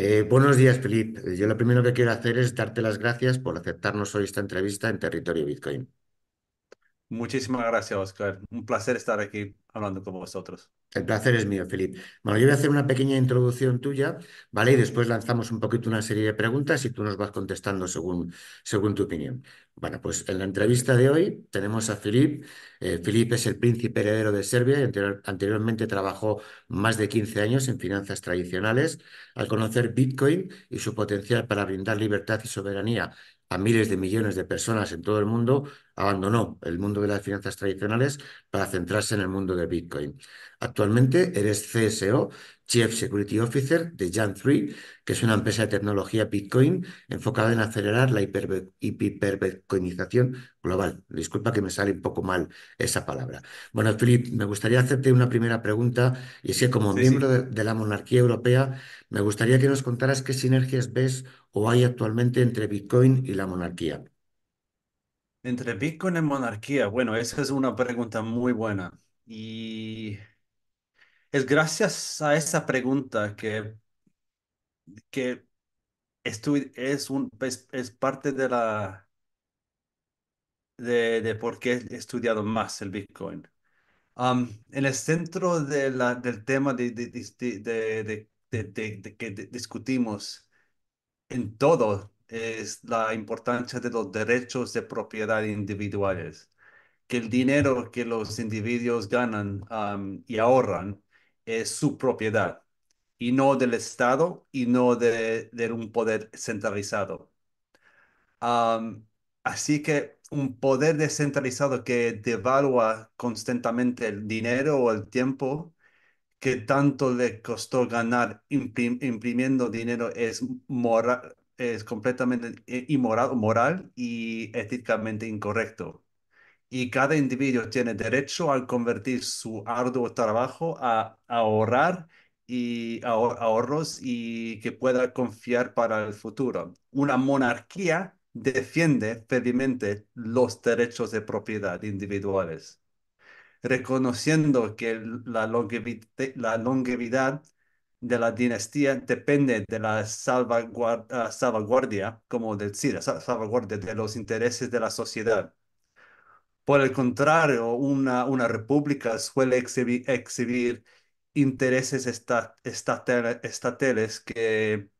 Eh, buenos días, Filip. Yo lo primero que quiero hacer es darte las gracias por aceptarnos hoy esta entrevista en Territorio Bitcoin. Muchísimas gracias, Oscar. Un placer estar aquí hablando con vosotros. El placer es mío, Filip. Bueno, yo voy a hacer una pequeña introducción tuya, ¿vale? Y después lanzamos un poquito una serie de preguntas y tú nos vas contestando según, según tu opinión. Bueno, pues en la entrevista de hoy tenemos a Filip. Eh, es el príncipe heredero de Serbia y anterior, anteriormente trabajó más de 15 años en finanzas tradicionales. Al conocer Bitcoin y su potencial para brindar libertad y soberanía a miles de millones de personas en todo el mundo, abandonó el mundo de las finanzas tradicionales para centrarse en el mundo de Bitcoin. Actualmente eres CSO, Chief Security Officer de Jan3, que es una empresa de tecnología Bitcoin enfocada en acelerar la hiperbitcoinización global. Disculpa que me sale un poco mal esa palabra. Bueno, Philip, me gustaría hacerte una primera pregunta y es que como Sí, miembro sí. de, de la monarquía europea, me gustaría que nos contaras qué sinergias ves o hay actualmente entre Bitcoin y la monarquía. Entre Bitcoin y monarquía, bueno, esa es una pregunta muy buena. Y es gracias a esa pregunta que, que es, un, es, es parte de la de, de por qué he estudiado más el Bitcoin. En el centro de la, del tema de, de, de, de, que discutimos en todo es la importancia de los derechos de propiedad individuales. que el dinero que los individuos ganan y ahorran es su propiedad y no del Estado y no de, de un poder centralizado. Así que un poder descentralizado que devalúa constantemente el dinero o el tiempo que tanto le costó ganar imprim- imprimiendo dinero es moral, es completamente eh, inmoral, moral y éticamente incorrecto y cada individuo tiene derecho a convertir su arduo trabajo a, ahorrar y ahor- ahorros y que pueda confiar para el futuro. Una monarquía defiende firmemente los derechos de propiedad individuales, reconociendo que la longevi- la longevidad de la dinastía depende de la salvaguardia, salvaguardia como decir, salvaguardia de los intereses de la sociedad. Por el contrario, una, una república suele exhibi- exhibir intereses esta- estatal- estatales que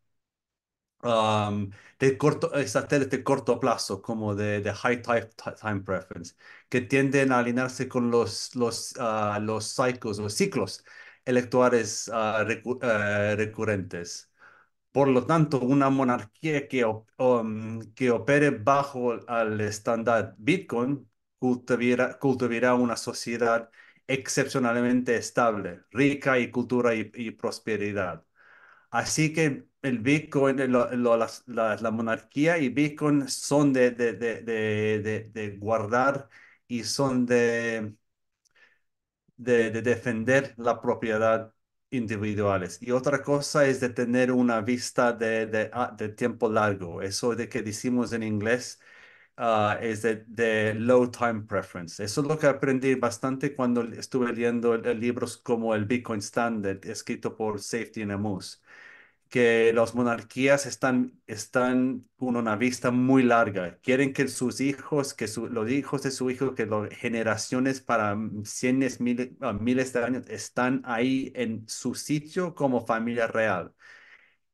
de corto, estatales de corto plazo, como de, de high time, time preference, que tienden a alinearse con los, los, ah, los ciclos, los ciclos electorales ah, recu- eh, recurrentes. Por lo tanto, una monarquía que, op- um, que opere bajo el estándar Bitcoin cultivará, cultivará una sociedad excepcionalmente estable, rica y cultura y, y prosperidad. Así que el Bitcoin, eh, lo- lo- la, la monarquía y Bitcoin son de, de, de- de guardar y son de de, de defender la propiedad individuales. Y otra cosa es de tener una vista de, de, ah, tiempo largo. Eso de que decimos en inglés ah, es de, low time preference. Eso es lo que aprendí bastante cuando estuve leyendo libros como el Bitcoin Standard, escrito por Safety and Amos que las monarquías están, están con una vista muy larga. Quieren que sus hijos, que su- los hijos de su hijo, que las generaciones para cientos, miles, miles de años están ahí en su sitio como familia real.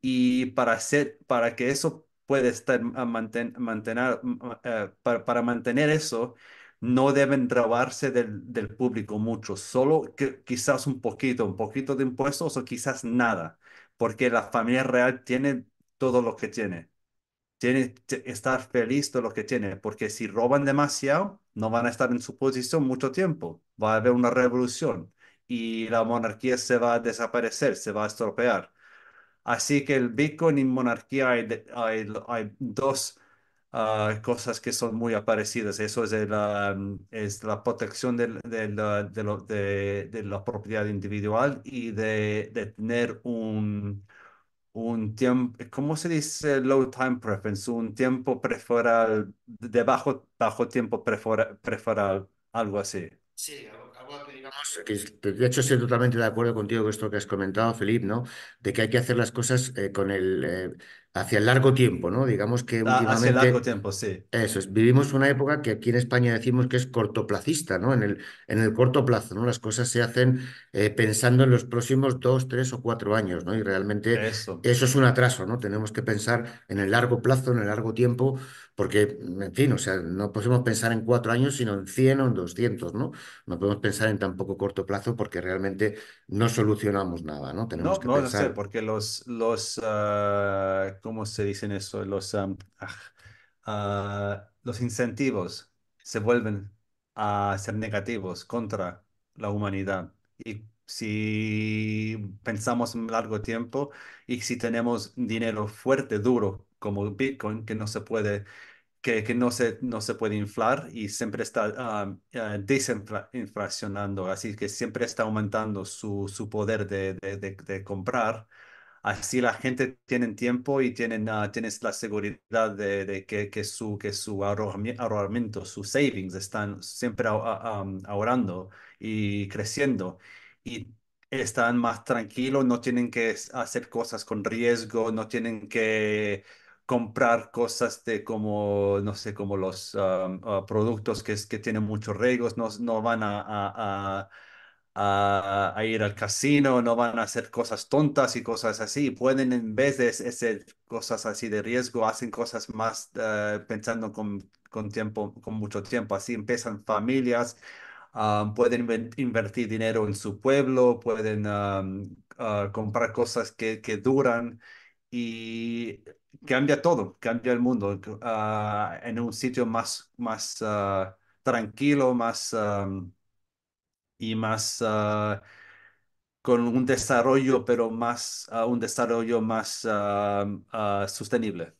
Y para hacer, para que eso pueda estar manten- mantener, eh, para, para mantener eso, no deben robarse del, del público mucho, solo que quizás un poquito, un poquito de impuestos o quizás nada, porque la familia real tiene todo lo que tiene. Tiene que estar feliz de lo que tiene, porque si roban demasiado, no van a estar en su posición mucho tiempo. Va a haber una revolución y la monarquía se va a desaparecer, se va a estropear. Así que el Bitcoin y monarquía hay, hay, hay dos ah, cosas que son muy parecidas. Eso es, el, ah, es la protección del- del, de, lo- de- la propiedad individual y de, tener un, un tiempo, ¿cómo se dice low time preference? Un tiempo preferal, de bajo, bajo tiempo preferal, preferal, algo así. Sí, algo, digamos, que es- de hecho estoy totalmente de acuerdo contigo con esto que has comentado, Felipe, ¿no? De que hay que hacer las cosas eh, con el, eh, hacia el largo tiempo, ¿no? Digamos que Ah, hace largo últimamente tiempo, sí. eso es, vivimos una época que aquí en España decimos que es cortoplacista, ¿no? En el, en el corto plazo, ¿no? Las cosas se hacen eh, pensando en los próximos dos, tres o cuatro años, ¿no? Y realmente Eso. eso es un atraso, ¿no? Tenemos que pensar en el largo plazo, en el largo tiempo, porque, en fin, o sea, no podemos pensar en cuatro años, sino en 100 o en 200, ¿no? No podemos pensar en tan poco corto plazo porque realmente no solucionamos nada, ¿no? Tenemos No, que no lo sé, pensar porque los, los, ah, ¿cómo se dicen eso? Los, ah, ah, los incentivos se vuelven a ser negativos contra la humanidad. Y si pensamos en largo tiempo y si tenemos dinero fuerte, duro, como Bitcoin, que no se puede que, que no se, no se puede inflar y siempre está ah, ah, desinflacionando, así que siempre está aumentando su, su poder de, de, de- de comprar. Así la gente tiene tiempo y tienen, ah, tienes la seguridad de, de que, que su, que su ahorrami- ahorramiento, sus savings están siempre ahorrando y creciendo. Y están más tranquilos, no tienen que hacer cosas con riesgo, no tienen que comprar cosas de como, no sé, como los ah, productos que, que tienen muchos riesgos, no, no van a, a- a- ir al casino, no van a hacer cosas tontas y cosas así. Pueden, en vez de hacer cosas así de riesgo, hacen cosas más eh, pensando con, con tiempo, con mucho tiempo. Así empiezan familias, pueden invertir dinero en su pueblo, pueden ah, comprar cosas que, que duran y cambia todo, cambia el mundo ah, en un sitio más, más ah, tranquilo, más... y más ah, con un desarrollo, pero más, un desarrollo más sostenible.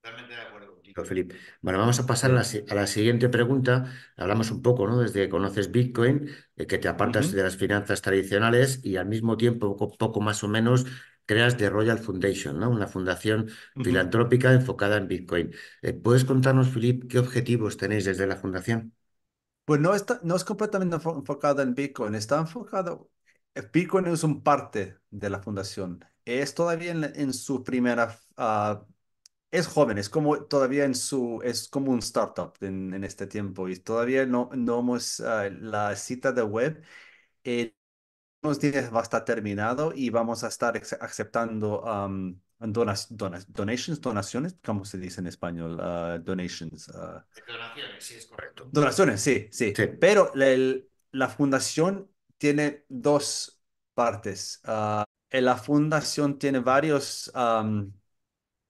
Totalmente de acuerdo contigo, Felipe. Bueno, vamos a pasar a la, a siguiente pregunta. Hablamos un poco, ¿no? Desde que conoces Bitcoin, eh, que te apartas de las finanzas tradicionales y al mismo tiempo, poco, poco más o menos, creas The Royal Foundation, ¿no? Una fundación ujú. filantrópica enfocada en Bitcoin. Eh, ¿puedes contarnos, Felipe, qué objetivos tenéis desde la fundación? Pues no está, no es completamente enfo- enfocado en Bitcoin, está enfocado, eh, Bitcoin es un parte de la fundación. Es todavía en, en su primera, ah, es joven, es como todavía en su, es como un startup en, en este tiempo y todavía no, no hemos, ah, la cita de web. eh, unos días va a estar terminado y vamos a estar aceptando um, donas- donas- donations, donaciones, ¿cómo se dice en español? Ah, donations. ah, Donaciones, sí, es correcto. donaciones, sí, sí. Sí. Pero la, el- la fundación tiene dos partes. Ah, la fundación tiene varios, am,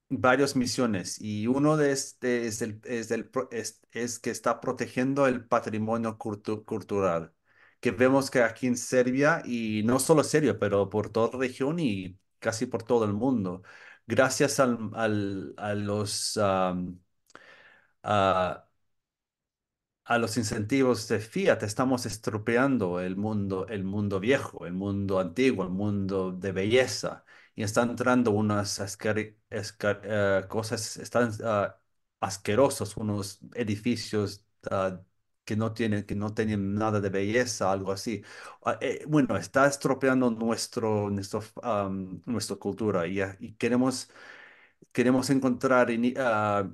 varias misiones y uno de este es, el, es, el pro- es, es que está protegiendo el patrimonio cultu- cultural, que vemos que aquí en Serbia, y no solo Serbia, pero por toda la región y casi por todo el mundo, gracias al, al- a los... am, a- a los incentivos de Fiat estamos estropeando el mundo, el mundo viejo, el mundo antiguo, el mundo de belleza. Y están entrando unas eh, cosas, están ah, asquerosos, unos edificios ah, que no tienen, que no tienen nada de belleza, algo así. Ah, eh, bueno, está estropeando nuestro, nuestro, nuestra cultura y, queremos queremos encontrar ah,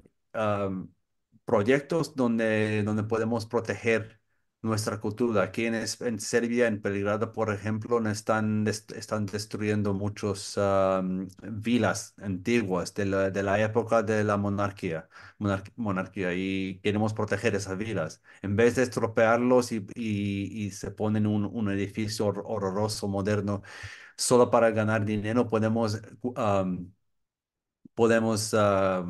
proyectos donde, donde podemos proteger nuestra cultura. Aquí en, en Serbia, en Belgrado, por ejemplo, están, están destruyendo muchos ah, vilas antiguas de la, de la época de la monarquía, monar- monarquía y queremos proteger esas vilas. En vez de estropearlos y, y- se ponen un, un edificio hor- horroroso, moderno, solo para ganar dinero, podemos... podemos ah,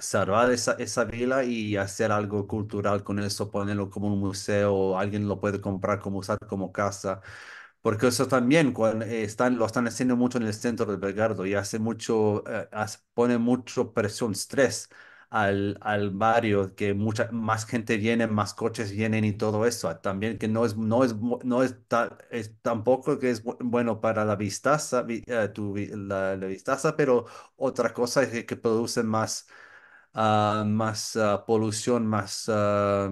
salvar esa, esa vila y hacer algo cultural con eso, ponerlo como un museo, alguien lo puede comprar como usar como casa. Porque eso también cuando, eh, están, lo están haciendo mucho en el centro de Belgrado y hace mucho, eh, pone mucho presión, estrés al, al barrio, que mucha más gente viene, más coches vienen y todo eso. También que no es, no es, no es, ta- tampoco que es bu- bueno para la vistaza, vi- eh, tu la, la vistaza, pero otra cosa es que, que produce más, ah, más ah, polución, más, ah,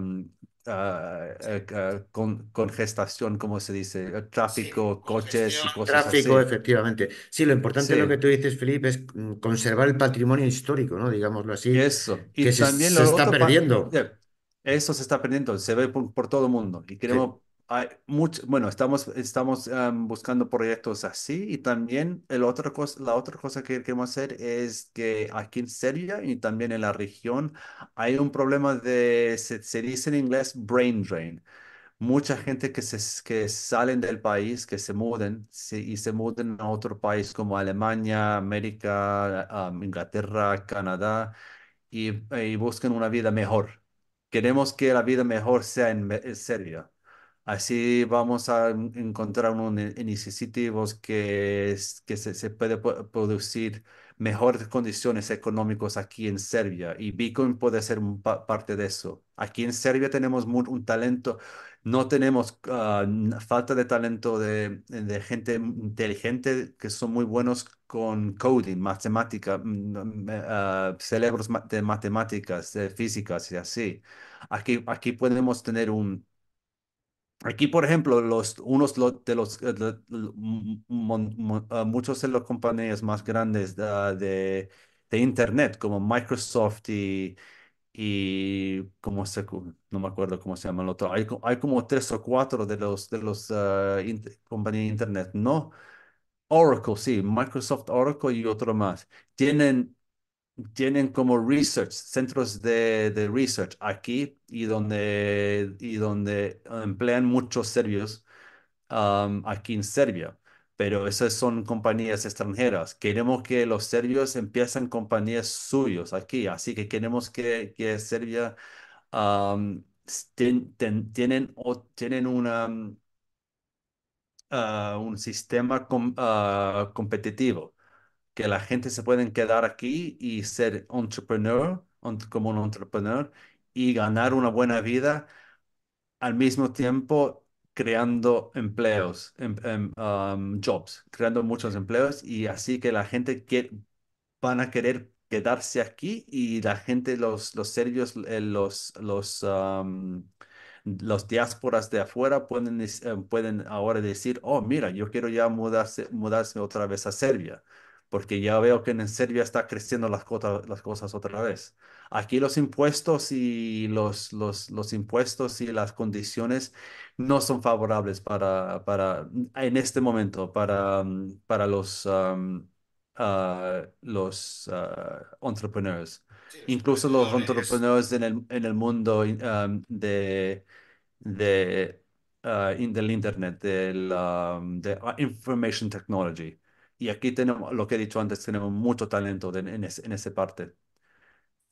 eh, ah, con, congestación, como se dice, Eh, Sí, tráfico, coches y cosas tráfico, así. efectivamente. Sí, lo importante de lo que tú dices, Felipe, es mm, conservar el patrimonio histórico, ¿no? Digámoslo así, Eso. Y se, también se lo está perdiendo. ya, eso se está perdiendo, se ve por, por todo el mundo. Y Sí, queremos, hay mucho, bueno, estamos, estamos am, buscando proyectos así. Y también el otra cosa, la otra cosa que queremos hacer es que aquí en Serbia y también en la región hay un problema de, se, se dice en inglés, brain drain. Mucha gente que, se, que salen del país, que se muden y se muden a otro país como Alemania, América, am, Inglaterra, Canadá y, y busquen una vida mejor. Queremos que la vida mejor sea en Serbia. Así vamos a en- encontrar unos iniciativos que, que se, se puede pu- producir mejores condiciones económicas aquí en Serbia y Bitcoin puede ser parte de eso. Aquí en Serbia tenemos mu- un talento, no tenemos ah, falta de talento de, de gente inteligente que son muy buenos con coding, matemática, ah, cerebros de matemáticas, de físicas y así. Aquí, aquí podemos tener un Aquí, por ejemplo, los, unos de los, eh, de- ah, muchos de las compañías más grandes ah, de, de Internet, como Microsoft y, y como se, no me acuerdo cómo se llama el otro, hay, co- hay como tres o cuatro de los, de los ah, compañías de Internet, no, Oracle, sí, Microsoft Oracle y otro más. Tienen tienen como research, centros de, de research aquí y donde, y donde emplean muchos serbios um, aquí en Serbia. Pero esas son compañías extranjeras. Queremos que los serbios empiecen compañías suyos aquí. Así que queremos que, que Serbia um, ten- ten- tienen, o, tienen una, ah, un sistema com- ah, competitivo que la gente se pueden quedar aquí y ser entrepreneur, ent- como un entrepreneur y ganar una buena vida al mismo tiempo creando empleos, em- em, um, jobs, creando muchos empleos y así que la gente que van a querer quedarse aquí y la gente, los, los serbios, eh, los, los, um, los diásporas de afuera pueden, eh, pueden ahora decir, oh, mira, yo quiero ya mudarse, mudarse otra vez a Serbia, porque ya veo que en Serbia está creciendo las, cota- las cosas otra vez. Aquí los impuestos y los, los, los impuestos y las condiciones no son favorables para, para en este momento, para, mm, para los, um, ah, los ah, entrepreneurs. sí, Incluso los entrepreneurs en el, en el mundo um, de, de, ah, in- del Internet, del, um, de Information Technology. Y aquí tenemos, lo que he dicho antes, tenemos mucho talento de- en, en esa parte.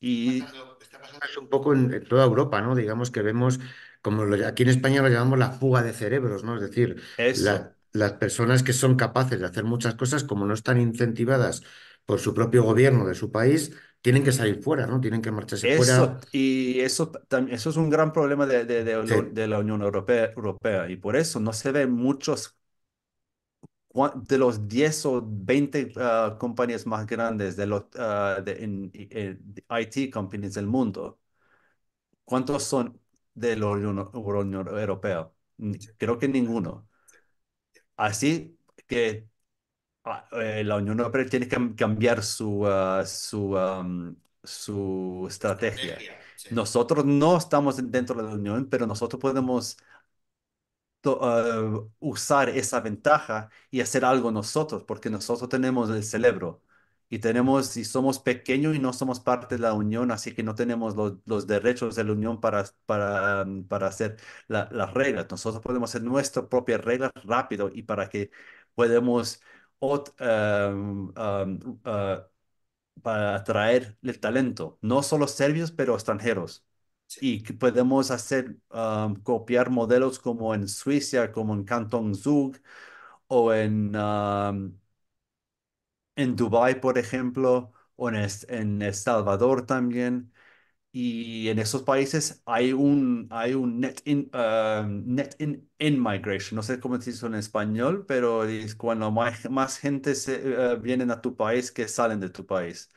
Y está pasando un poco en, en toda Europa, ¿no? Digamos que vemos, como lo- aquí en España lo llamamos la fuga de cerebros, ¿no? Es decir, la- las personas que son capaces de hacer muchas cosas, como no están incentivadas por su propio gobierno de su país, tienen que salir fuera, ¿no? Tienen que marcharse fuera. Y eso, eso es un gran problema de, de- de Sí, lo- de la Unión Europea, Europea, y por eso no se ven muchos de los 10 o 20 ah, compañías más grandes de los ah, de, en- en- de IT companies del mundo. ¿Cuántos son de la Unión, Europea? Creo que ninguno. Así que ah, eh, la Unión Europea tiene que cam- cambiar su, su, su estrategia. estrategia. Sí. Nosotros no estamos dentro de la Unión, pero nosotros podemos eh, usar esa ventaja y hacer algo nosotros, porque nosotros tenemos el cerebro y tenemos, y somos pequeños y no somos parte de la Unión, así que no tenemos los, derechos de la Unión para, para, um, para hacer la- las reglas. Nosotros podemos hacer nuestras propias reglas rápido y para que podamos ot- um, um, uh, para atraer el talento, no solo serbios, pero extranjeros y que podemos hacer, um, copiar modelos como en Suiza, como en Canton Zug o en, um, en Dubái, por ejemplo, o en, en El Salvador también. Y en esos países hay un, hay un net in, um, net in, in migration. No sé cómo se dice en español, pero es cuando más, más gente se, eh, vienen a tu país que salen de tu país.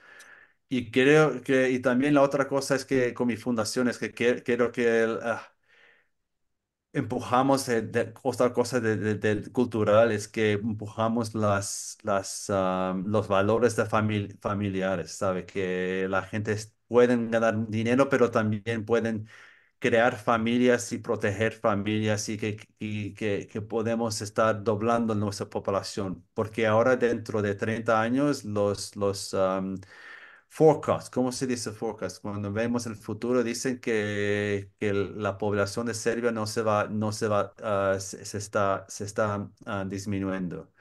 Y creo que, y también la otra cosa es que con mi fundación es que quiero que, ah, empujamos eh, de, otra cosa de, de- del cultural es que empujamos las, las, ah, los valores de famili- familiares, ¿sabe? Que la gente pueden ganar dinero, pero también pueden crear familias y proteger familias y que, y que, que podemos estar doblando nuestra población, porque ahora dentro de 30 años los, los forecasts, ¿cómo se dice forecast? Cuando vemos el futuro dicen que, que la población de Serbia no se va, no se va, ah, se, se está, se está ah, disminuyendo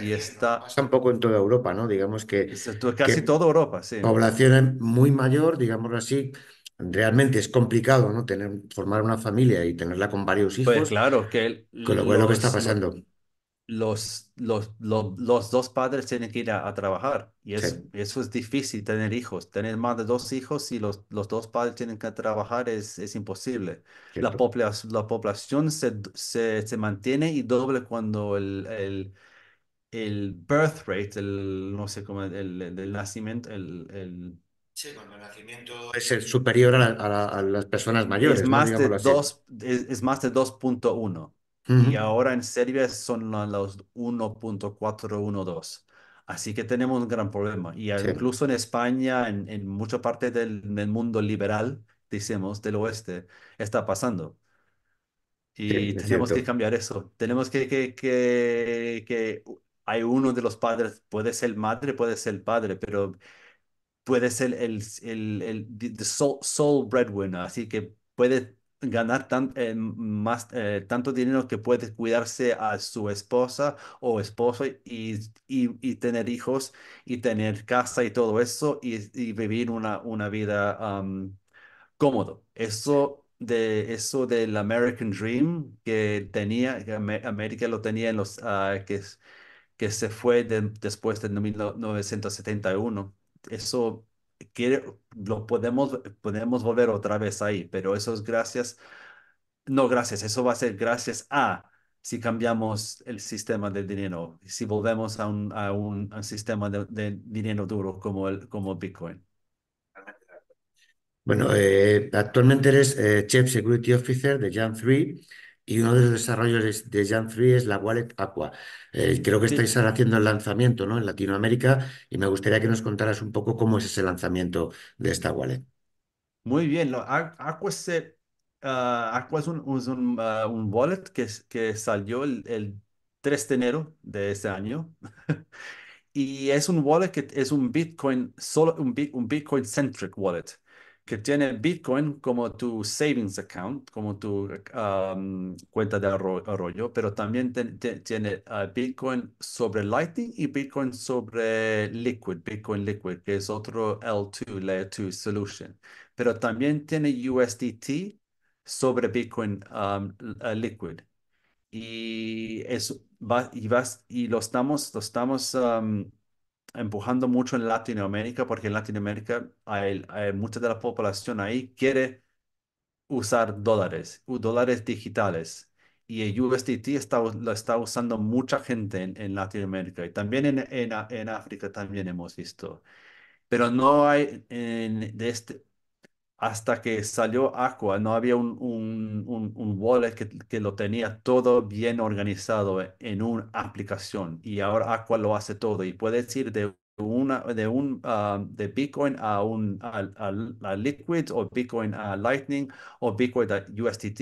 y está Pasa un poco en toda Europa, ¿no? Digamos que, casi que toda Europa, sí. población muy mayor, digámoslo así, realmente es complicado, ¿no? Tener, formar una familia y tenerla con varios Pues hijos, claro que con lo que está pasando los, los, los, los dos padres tienen que ir a, a trabajar y es, eso es difícil tener hijos. Tener más de dos hijos y los, los dos padres tienen que trabajar es, es imposible. La, población, la población se, se, se, mantiene y doble cuando el, el, el birth rate, el, no sé cómo, el, el nacimiento, el, el... Sí, cuando el nacimiento es eh, el superior a, la, a, la, a, las personas mayores. Es más de 2.1. Es, es, más de 2.1. Y ahora en Serbia son los 1.412. Así que tenemos un gran problema. Y incluso en España, en, en mucha parte del, del, mundo liberal, decimos, del oeste, está pasando. Y tenemos que cambiar eso. Tenemos que, que, que, hay uno de los padres, puede ser madre, puede ser padre, pero puede ser el, el, el, the sole, sole breadwinner, así que puede ganar tan, eh, más, eh, tanto dinero que puede cuidarse a su esposa o esposo y, y, y tener hijos y tener casa y todo eso y, y vivir una, una vida um, cómodo. Eso de eso del American Dream que tenía, que América lo tenía en los ah, que, que se fue de- después de 1971. Eso quiere, lo podemos, podemos volver otra vez ahí, pero eso es gracias, no gracias, eso va a ser gracias a si cambiamos el sistema de dinero, si volvemos a un, a un, a un sistema de, de dinero duro como el, como Bitcoin. Bueno, eh, actualmente eres eh, Chief Security Officer de Jam3 y uno de los desarrollos de Jam3 es la Wallet Aqua. Eh, creo que estáis ahora haciendo el lanzamiento, ¿no? en Latinoamérica y me gustaría que nos contaras un poco cómo es ese lanzamiento de esta wallet. Muy bien, lo, Aqu- Aqua, se- ah, Aqua es un, es un, ah, un wallet que, que salió el, el 3 de enero de ese año. Y es un wallet que es un Bitcoin, solo un, un Bitcoin centric wallet, que tiene Bitcoin como tu savings account, como tu um, cuenta de arro- arroyo, pero también te- te- tiene ah, Bitcoin sobre Lightning y Bitcoin sobre Liquid, Bitcoin Liquid, que es otro L2, Layer 2 solution. Pero también tiene USDT sobre Bitcoin um, uh, Liquid. Y eso va, y vas, y lo estamos, lo estamos am, empujando mucho en Latinoamérica, porque en Latinoamérica hay, mucha de la población ahí quiere usar dólares, dólares digitales. Y el USDT está, lo está usando mucha gente en, en Latinoamérica y también en, en, en África también hemos visto. Pero no hay en, de este, hasta que salió Aqua, no había un, wallet que, lo tenía todo bien organizado en una aplicación y ahora Aqua lo hace todo y puedes ir de un ah, Bitcoin a un Liquid o Bitcoin a Lightning o Bitcoin a USDT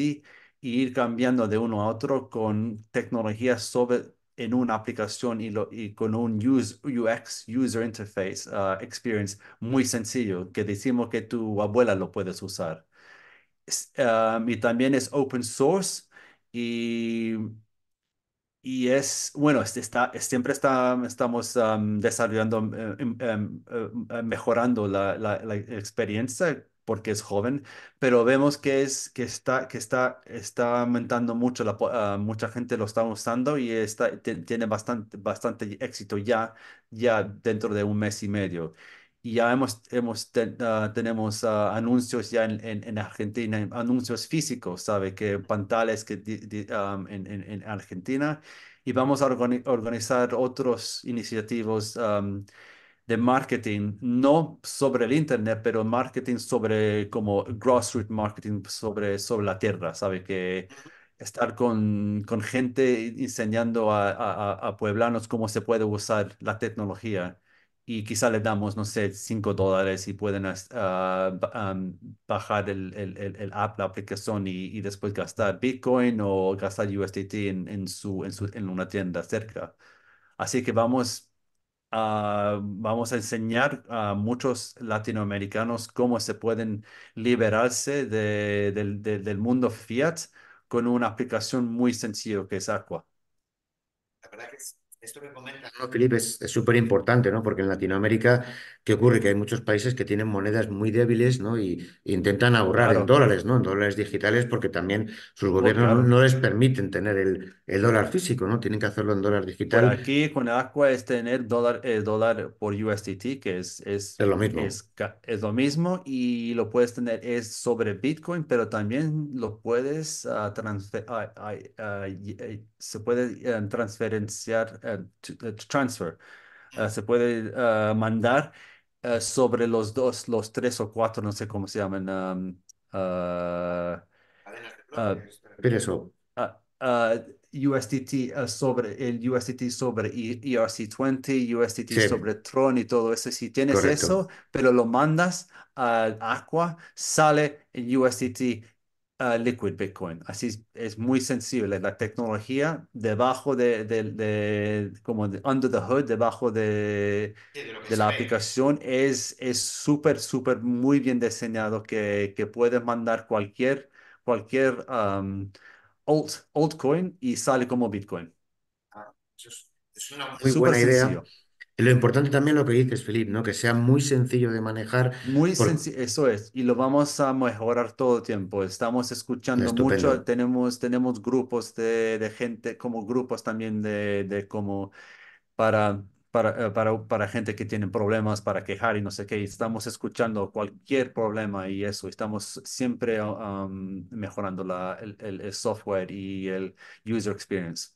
y ir cambiando de uno a otro con tecnología sobre en una aplicación y, lo, y con un UX, User Interface ah, Experience muy sencillo, que decimos que tu abuela lo puedes usar. Um, y también es open source y, y es, bueno, este está, siempre está, estamos desarrollando, em- em, eh, mejorando la- la experiencia porque es joven, pero vemos que, es, que, está, que está, está aumentando mucho, la, ah, mucha gente lo está usando y está, tiene bastante, bastante éxito ya, ya dentro de un mes y medio. Y ya hemos, hemos ten- ah, tenemos ah, anuncios ya en, en, en Argentina, anuncios físicos, ¿sabe? Que pantallas que di- di- um, en, en, en Argentina y vamos a organi- organizar otros iniciativos um, de marketing, no sobre el Internet, pero marketing sobre como grassroots marketing sobre, sobre la tierra, ¿sabe? Que, estar con, con gente enseñando a, a, a pueblanos cómo se puede usar la tecnología. Y quizá le damos, no sé, 5 dólares y pueden ba- am, bajar el, el, el- el app, la aplicación y, y después gastar Bitcoin o gastar USDT en, en su, en su, en una tienda cerca. Así que vamos ah, vamos a enseñar a muchos latinoamericanos cómo se pueden liberarse de- del, de- del mundo fiat con una aplicación muy sencilla que es Aqua. La verdad que es- esto que comentas, ¿no, Felipe, es es súper importante, ¿no? Porque en Latinoamérica, ¿qué ocurre? Que hay muchos países que tienen monedas muy débiles, ¿no? Y, intentan ahorrar en Claro, dólares, ¿no? En dólares digitales, porque también sus oh, gobiernos no, claro. no les permiten tener el, el dólar físico, ¿no? Tienen que hacerlo en dólar Por digital, aquí con Aqua es tener dólar, eh, dólar por USDT, que es, es, es lo mismo. es, es lo mismo y lo puedes tener es sobre Bitcoin, pero también lo puedes ah, transfer- y- eh, se puede eh, transferenciar, eh, transfer, se puede mandar eh, sobre los dos, los tres o cuatro, no sé cómo se llaman. ah, ah, USDT ah, sobre el USDT sobre E- ERC20, USDT Sí, sobre Tron y todo eso. Si tienes correcto. eso, pero lo mandas al Aqua, sale el USDT Liquid Bitcoin. Así es, es muy sensible. La tecnología debajo de, de, de- como de under the hood, debajo de, Sí, de la ve. aplicación es es súper, súper muy bien diseñado que, que puedes mandar cualquier, cualquier alt, altcoin y sale como Bitcoin. Ah, eso es, es una muy Súper buena idea. sencillo. Lo importante también lo que dices, Felipe, ¿no? Que sea muy sencillo de manejar. Muy Por... sencillo, eso es, y lo vamos a mejorar todo el tiempo. Estamos escuchando Estupendo. mucho, tenemos, tenemos grupos de, de gente, como grupos también de, de como para, para, eh, para, para gente que tiene problemas, para quejar y no sé qué. y Estamos escuchando cualquier problema y eso. Estamos siempre um, mejorando la, el, el el software y el user experience.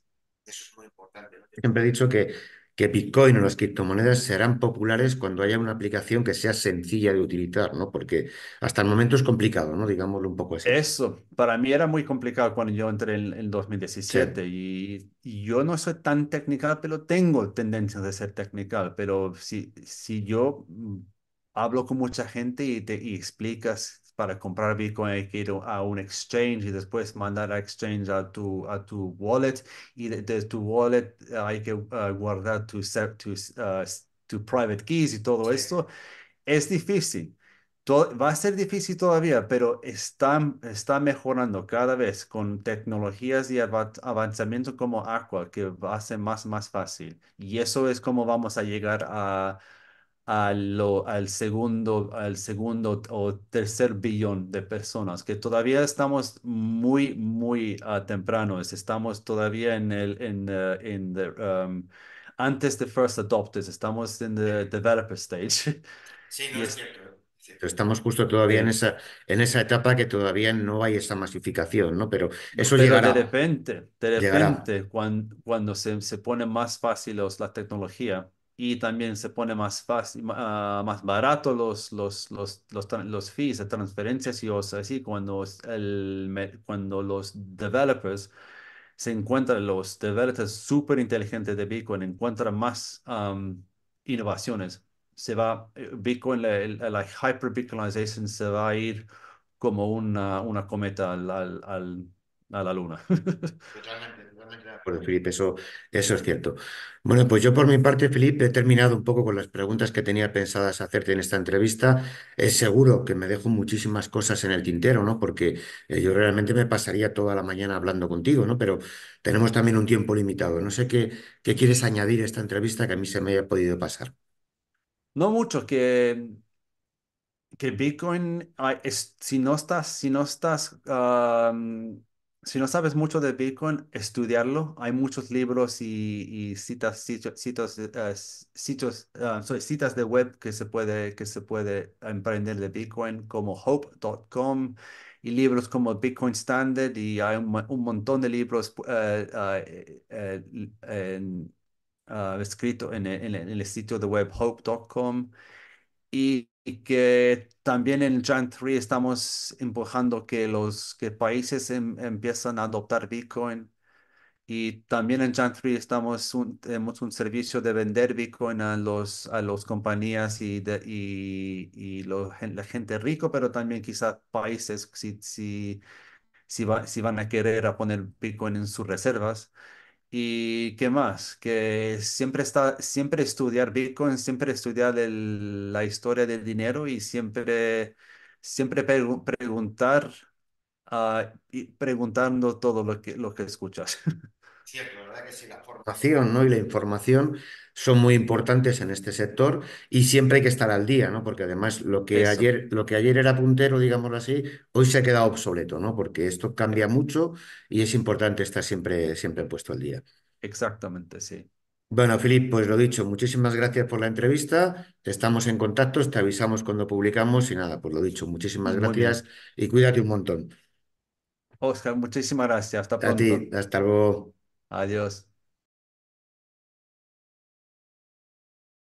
Eso es muy importante. ¿no? Siempre he dicho que, que Bitcoin o las criptomonedas serán populares cuando haya una aplicación que sea sencilla de utilizar, ¿no? Porque hasta el momento es complicado, ¿no? Digámoslo un poco así. Eso, para mí era muy complicado cuando yo entré en, en dos mil Sí, diecisiete y, y yo no soy tan técnica, pero tengo tendencia de ser técnica, pero si, si yo mm, hablo con mucha gente y te y explicas para comprar Bitcoin hay que ir a un exchange y después mandar a exchange a tu, a tu wallet y de, de tu wallet eh, hay que uh, guardar tus tus, uh, tu private keys y todo esto. Es difícil. To- va a ser difícil todavía, pero está, está mejorando cada vez con tecnologías y ava- avanzamiento como Aqua, que va a ser más, más fácil. Y eso es como vamos a llegar a, a lo- al segundo, al segundo o tercer billón de personas, que todavía estamos muy, muy ah, tempranos. Estamos todavía en el, en, eh, en the, um, antes de first adopters, estamos en the developer stage. Sí, no Y es es, cierto. es cierto. Estamos justo todavía en esa, en esa etapa que todavía no hay esa masificación, ¿no? Pero eso pero de llegará, repente, de repente, cuan- cuando, se, se pone más fácil la tecnología y también se pone más fácil, ah, más barato los, los, los, los, los fees de transferencias y cosas así, cuando, el, cuando los developers se encuentran, los developers súper inteligentes de Bitcoin encuentran más am, innovaciones. Se va, eh, Bitcoin, la, la hyper-Bitcoinization se va a ir como una, una cometa al, al, al- a la luna. Totalmente, totalmente de acuerdo, Felipe, eso, eso es cierto. Bueno, pues yo por mi parte, Felipe, he terminado un poco con las preguntas que tenía pensadas hacerte en esta entrevista. Es seguro que me dejo muchísimas cosas en el tintero, ¿no? Porque eh, yo realmente me pasaría toda la mañana hablando contigo, ¿no? Pero tenemos también un tiempo limitado. No sé qué, qué quieres añadir a esta entrevista que a mí se me haya podido pasar. No mucho, que que Bitcoin, ah, si no estás, si no estás, am, si no sabes mucho de Bitcoin, estudiarlo. Hay muchos libros y, y citas, sitios, sitios, eh, sitios, ah, sorry, citas de web que se puede, que se puede aprender de Bitcoin, como hope.com y libros como Bitcoin Standard y hay un, un montón de libros eh, ah, eh, ah, escrito en en el sitio de web hope.com y, que también en Giant 3 estamos empujando que los que países em- empiezan a adoptar Bitcoin y también en Chantry estamos un- tenemos un servicio de vender Bitcoin a los a las compañías y, de, y, y lo- la gente rico, pero también quizás países si, si, si, va- si van a querer a poner Bitcoin en sus reservas. ¿Y qué más? Que siempre está, siempre estudiar Bitcoin, siempre estudiar el- la historia del dinero y siempre, siempre pregu- preguntar ah, y preguntando todo lo que, lo que escuchas. Cierto, la verdad que sí, la formación, ¿no? y la información son muy importantes en este sector y siempre hay que estar al día, ¿no? Porque además lo que Eso. ayer, lo que ayer era puntero, digámoslo así, hoy se ha quedado obsoleto, ¿no? Porque esto cambia mucho y es importante estar siempre, siempre puesto al día. Exactamente, sí. Bueno, Filip, pues lo dicho, muchísimas gracias por la entrevista. Estamos en contacto, te avisamos cuando publicamos y nada, pues lo dicho, muchísimas Muy gracias bien. y cuídate un montón. Oscar, muchísimas gracias. Hasta A ti, pronto. hasta luego. Adiós.